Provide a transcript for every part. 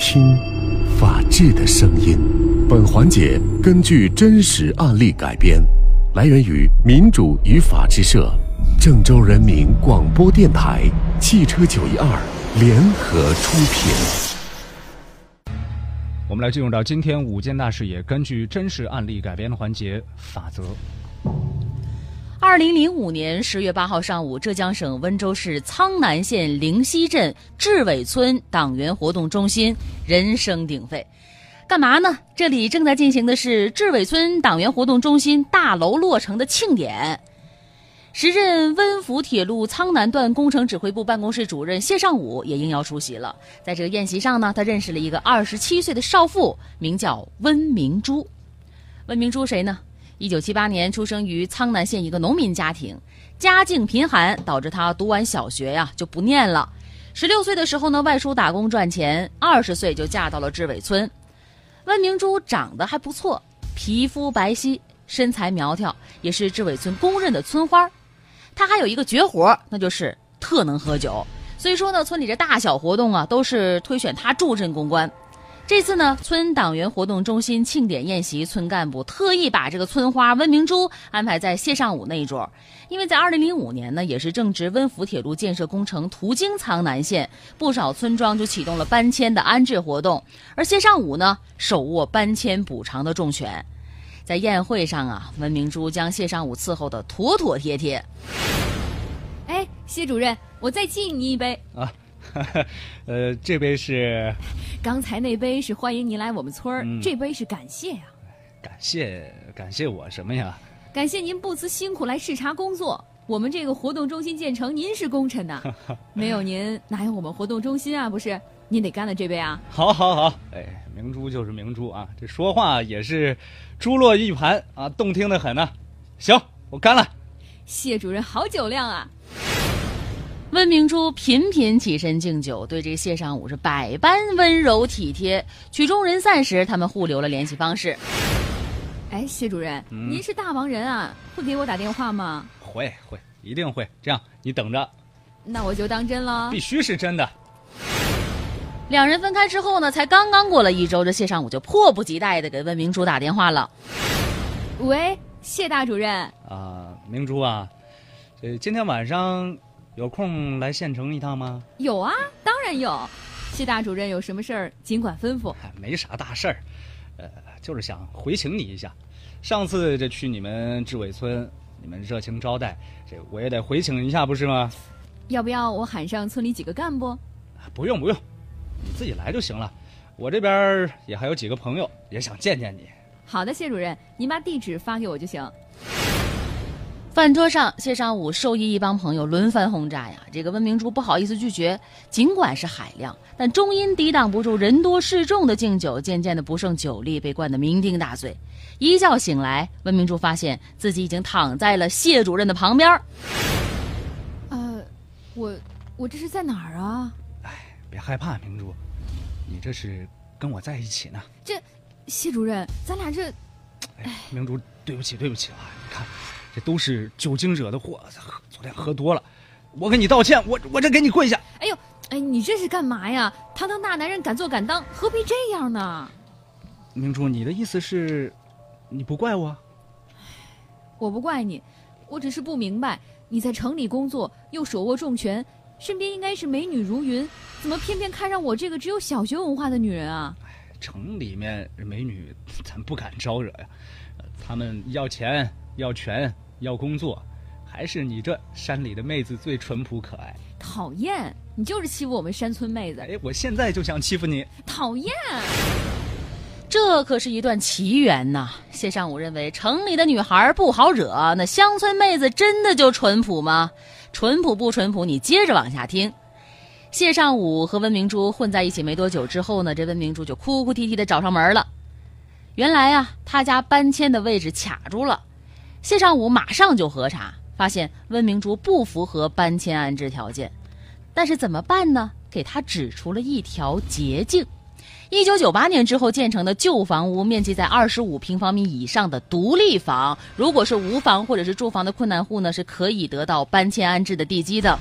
听法治的声音。本环节根据真实案例改编，来源于民主与法治社、郑州人民广播电台、汽车九一二联合出品。我们来进入到今天五件大事也根据真实案例改编的环节法则。二零零五年十月八号上午，浙江省温州市苍南县灵溪镇志伟村党员活动中心人声鼎沸，干嘛呢？这里正在进行的是志伟村党员活动中心大楼落成的庆典。时任温福铁路苍南段工程指挥部办公室主任谢尚武也应邀出席了。在这个宴席上呢，他认识了一个二十七岁的少妇，名叫温明珠。温明珠谁呢？一九七八年出生于苍南县一个农民家庭，家境贫寒，导致他读完小学呀就不念了。十六岁的时候呢，外出打工赚钱，二十岁就嫁到了志伟村。温明珠长得还不错，皮肤白皙，身材苗条，也是志伟村公认的村花。她还有一个绝活，那就是特能喝酒。所以说呢，村里这大小活动啊，都是推选她助阵公关。这次呢，村党员活动中心庆典宴席，村干部特意把这个村花温明珠安排在谢尚武那一桌，因为在二零零五年呢，也是正值温福铁路建设工程途经苍南县，不少村庄就启动了搬迁的安置活动，而谢尚武呢，手握搬迁补偿的重权，在宴会上啊，温明珠将谢尚武伺候的妥妥帖帖。哎，谢主任，我再敬你一杯啊。呃，这杯是，刚才那杯是欢迎您来我们村儿，这杯是感谢呀。感谢感谢我什么呀？感谢您不辞辛苦来视察工作。我们这个活动中心建成，您是功臣呐，没有您哪有我们活动中心啊？不是，您得干了这杯啊。好，好，好，哎，明珠就是明珠啊，这说话也是珠落玉盘啊，动听的很呢。行，我干了。谢主任好酒量啊。温明珠频频起身敬酒，对这谢尚武是百般温柔体贴。曲终人散时，他们互留了联系方式。哎，谢主任，您是大忙人啊，会给我打电话吗？会会，一定会。这样，你等着。那我就当真了。必须是真的。两人分开之后呢，才刚刚过了一周，这谢尚武就迫不及待的给温明珠打电话了。喂，谢大主任。啊，明珠啊，这今天晚上。有空来县城一趟吗？有啊，当然有。谢大主任有什么事儿尽管吩咐。没啥大事儿，呃，就是想回请你一下。上次这去你们志伟村，你们热情招待，这我也得回请一下，不是吗？要不要我喊上村里几个干部？不用不用，你自己来就行了。我这边也还有几个朋友也想见见你。好的，谢主任，您把地址发给我就行。饭桌上，谢尚武授意一帮朋友轮番轰炸呀。这个温明珠不好意思拒绝，尽管是海量，但终因抵挡不住人多势众的敬酒，渐渐的不胜酒力，被灌得酩酊大醉。一觉醒来，温明珠发现自己已经躺在了谢主任的旁边。呃，我我这是在哪儿啊？哎，别害怕，明珠，你这是跟我在一起呢。这，谢主任，咱俩这……哎，明珠，对不起，对不起啊！你看。这都是酒精惹的祸，昨天喝多了，我给你道歉，我我这给你跪下。哎呦，哎，你这是干嘛呀？堂堂大男人敢做敢当，何必这样呢？明珠，你的意思是，你不怪我？我不怪你，我只是不明白，你在城里工作又手握重权，身边应该是美女如云，怎么偏偏看上我这个只有小学文化的女人啊？城里面美女咱不敢招惹呀，他们要钱。要权要工作，还是你这山里的妹子最淳朴可爱？讨厌，你就是欺负我们山村妹子！哎，我现在就想欺负你！讨厌，这可是一段奇缘呐！谢尚武认为城里的女孩不好惹，那乡村妹子真的就淳朴吗？淳朴不淳朴？你接着往下听。谢尚武和温明珠混在一起没多久之后呢，这温明珠就哭哭啼啼的找上门了。原来啊，他家搬迁的位置卡住了。谢尚武马上就核查，发现温明珠不符合搬迁安置条件，但是怎么办呢？给他指出了一条捷径：一九九八年之后建成的旧房屋，面积在二十五平方米以上的独立房，如果是无房或者是住房的困难户呢，是可以得到搬迁安置的地基的。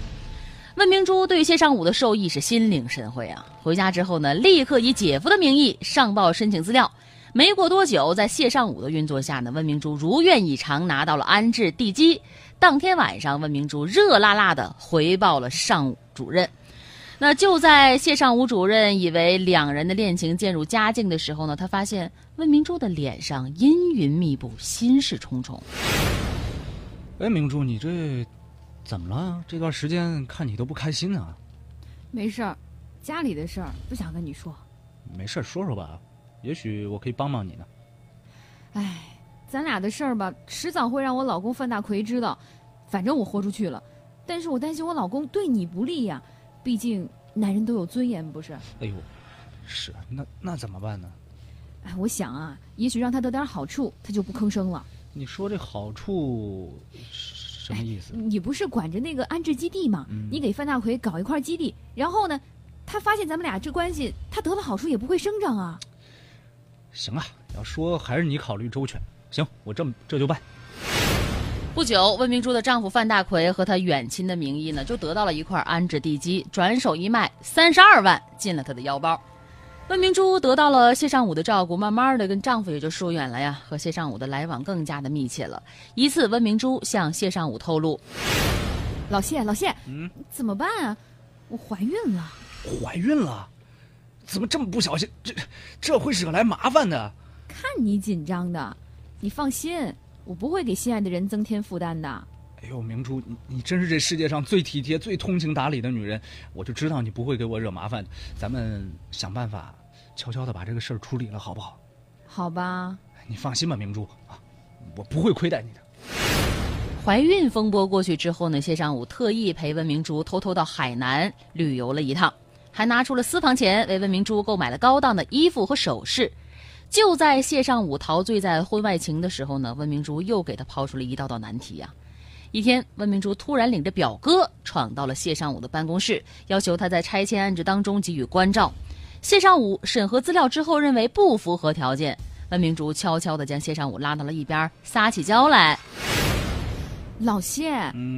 温明珠对谢尚武的授意是心领神会啊！回家之后呢，立刻以姐夫的名义上报申请资料。没过多久，在谢尚武的运作下呢，温明珠如愿以偿拿到了安置地基。当天晚上，温明珠热辣辣的回报了尚武主任。那就在谢尚武主任以为两人的恋情渐入佳境的时候呢，他发现温明珠的脸上阴云密布，心事重重。哎，明珠，你这怎么了？这段时间看你都不开心啊。没事儿，家里的事儿不想跟你说。没事儿，说说吧，也许我可以帮帮你呢。哎，咱俩的事儿吧，迟早会让我老公范大奎知道。反正我豁出去了，但是我担心我老公对你不利呀。毕竟男人都有尊严，不是？哎呦，是那那怎么办呢？哎，我想啊，也许让他得点好处，他就不吭声了。你说这好处什么意思？你不是管着那个安置基地吗？你给范大奎搞一块基地，然后呢，他发现咱们俩这关系，他得了好处也不会声张啊。行啊，要说还是你考虑周全。行，我这么这就办。不久，温明珠的丈夫范大奎和他远亲的名义呢，就得到了一块安置地基，转手一卖，三十二万进了他的腰包。温明珠得到了谢尚武的照顾，慢慢的跟丈夫也就疏远了呀，和谢尚武的来往更加的密切了。一次，温明珠向谢尚武透露：“老谢，老谢，嗯，怎么办啊？我怀孕了。怀孕了？怎么这么不小心？这这会惹来麻烦的。看你紧张的，你放心。”我不会给心爱的人增添负担的。哎呦，明珠，你你真是这世界上最体贴、最通情达理的女人，我就知道你不会给我惹麻烦。咱们想办法，悄悄的把这个事儿处理了，好不好？好吧。你放心吧，明珠啊，我不会亏待你的。怀孕风波过去之后呢，谢尚武特意陪温明珠偷偷到海南旅游了一趟，还拿出了私房钱为温明珠购买了高档的衣服和首饰。就在谢尚武陶醉在婚外情的时候呢，温明珠又给他抛出了一道道难题呀。一天，温明珠突然领着表哥闯到了谢尚武的办公室，要求他在拆迁安置当中给予关照。谢尚武审核资料之后认为不符合条件，温明珠悄悄地将谢尚武拉到了一边，撒起娇来：“老谢，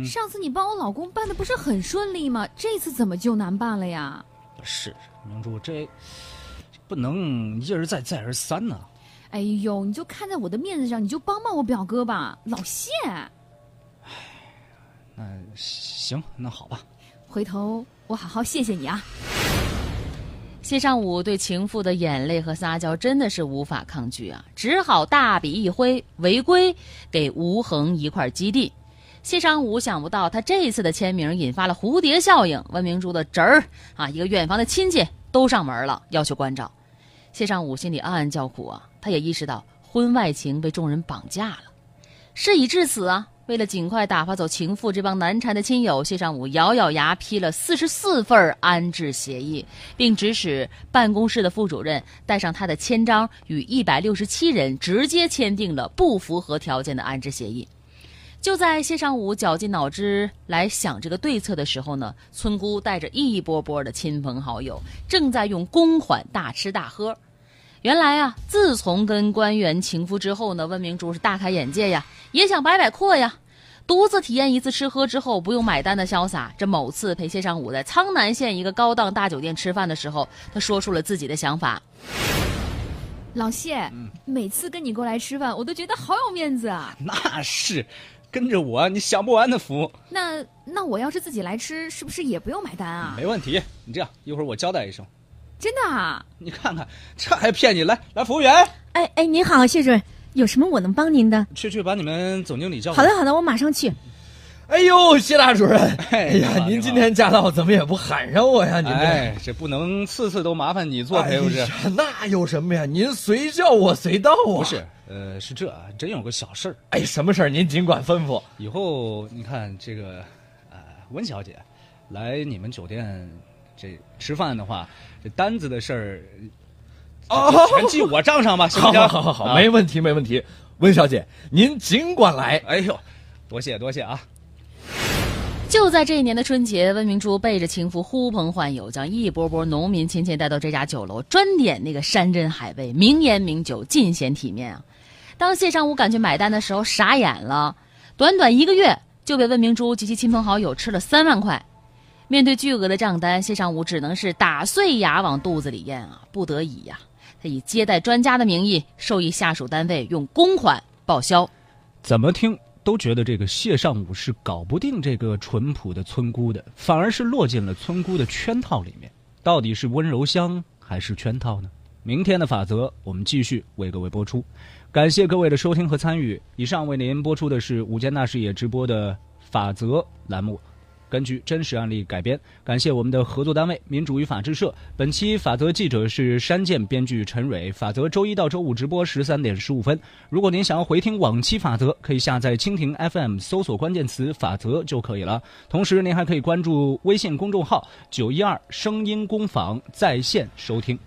上次你帮我老公办的不是很顺利吗？这次怎么就难办了呀？”“是，明珠这。”不能一而再再而三呢。哎呦，你就看在我的面子上，你就帮帮我表哥吧，老谢。哎，那行，那好吧。回头我好好谢谢你啊。谢尚武对情妇的眼泪和撒娇真的是无法抗拒啊，只好大笔一挥，违规给吴恒一块基地。谢尚武想不到，他这次的签名引发了蝴蝶效应，温明珠的侄儿啊，一个远房的亲戚都上门了，要求关照。谢尚武心里暗暗叫苦啊，他也意识到婚外情被众人绑架了。事已至此啊，为了尽快打发走情妇这帮难缠的亲友，谢尚武咬咬牙批了四十四份安置协议，并指使办公室的副主任带上他的签章，与一百六十七人直接签订了不符合条件的安置协议。就在谢尚武绞尽脑汁来想这个对策的时候呢，村姑带着一波波的亲朋好友，正在用公款大吃大喝。原来啊，自从跟官员情夫之后呢，温明珠是大开眼界呀，也想摆摆阔呀，独自体验一次吃喝之后不用买单的潇洒。这某次陪谢尚武在苍南县一个高档大酒店吃饭的时候，他说出了自己的想法：“老谢，每次跟你过来吃饭，我都觉得好有面子啊。”那是。跟着我，你享不完的福。那那我要是自己来吃，是不是也不用买单啊？没问题，你这样一会儿我交代一声。真的啊？你看看，这还骗你？来来，服务员。哎哎，您好，谢主任，有什么我能帮您的？去去，把你们总经理叫。好的好的，我马上去。哎呦，谢大主任！哎呀，您今天驾到，怎么也不喊上我呀？您哎，这不能次次都麻烦你做陪不是？那有什么呀？您随叫我随到啊。不是，呃，是这，真有个小事儿。哎，什么事儿？您尽管吩咐。以后你看这个，呃，温小姐来你们酒店这吃饭的话，这单子的事儿，哦，全 记我账上吧，行不行？好好好，没问题没问题。温小姐，您尽管来。哎呦，多谢多谢啊。就在这一年的春节，温明珠背着情夫呼朋唤友，将一波波农民亲戚带到这家酒楼，专点那个山珍海味、名烟名酒，尽显体面啊！当谢尚武赶去买单的时候，傻眼了。短短一个月，就被温明珠及其亲朋好友吃了三万块。面对巨额的账单，谢尚武只能是打碎牙往肚子里咽啊，不得已呀，他以接待专家的名义，授意下属单位用公款报销。怎么听都觉得这个谢尚武是搞不定这个淳朴的村姑的，反而是落进了村姑的圈套里面。到底是温柔乡还是圈套呢？明天的法则，我们继续为各位播出。感谢各位的收听和参与。以上为您播出的是午间大视野直播的法则栏目。根据真实案例改编，感谢我们的合作单位民主与法制社。本期法则记者是山建，编剧陈蕊。法则周一到周五直播十三点十五分。如果您想要回听往期法则，可以下载蜻蜓 FM，搜索关键词“法则”就可以了。同时，您还可以关注微信公众号“九一二声音工坊”在线收听。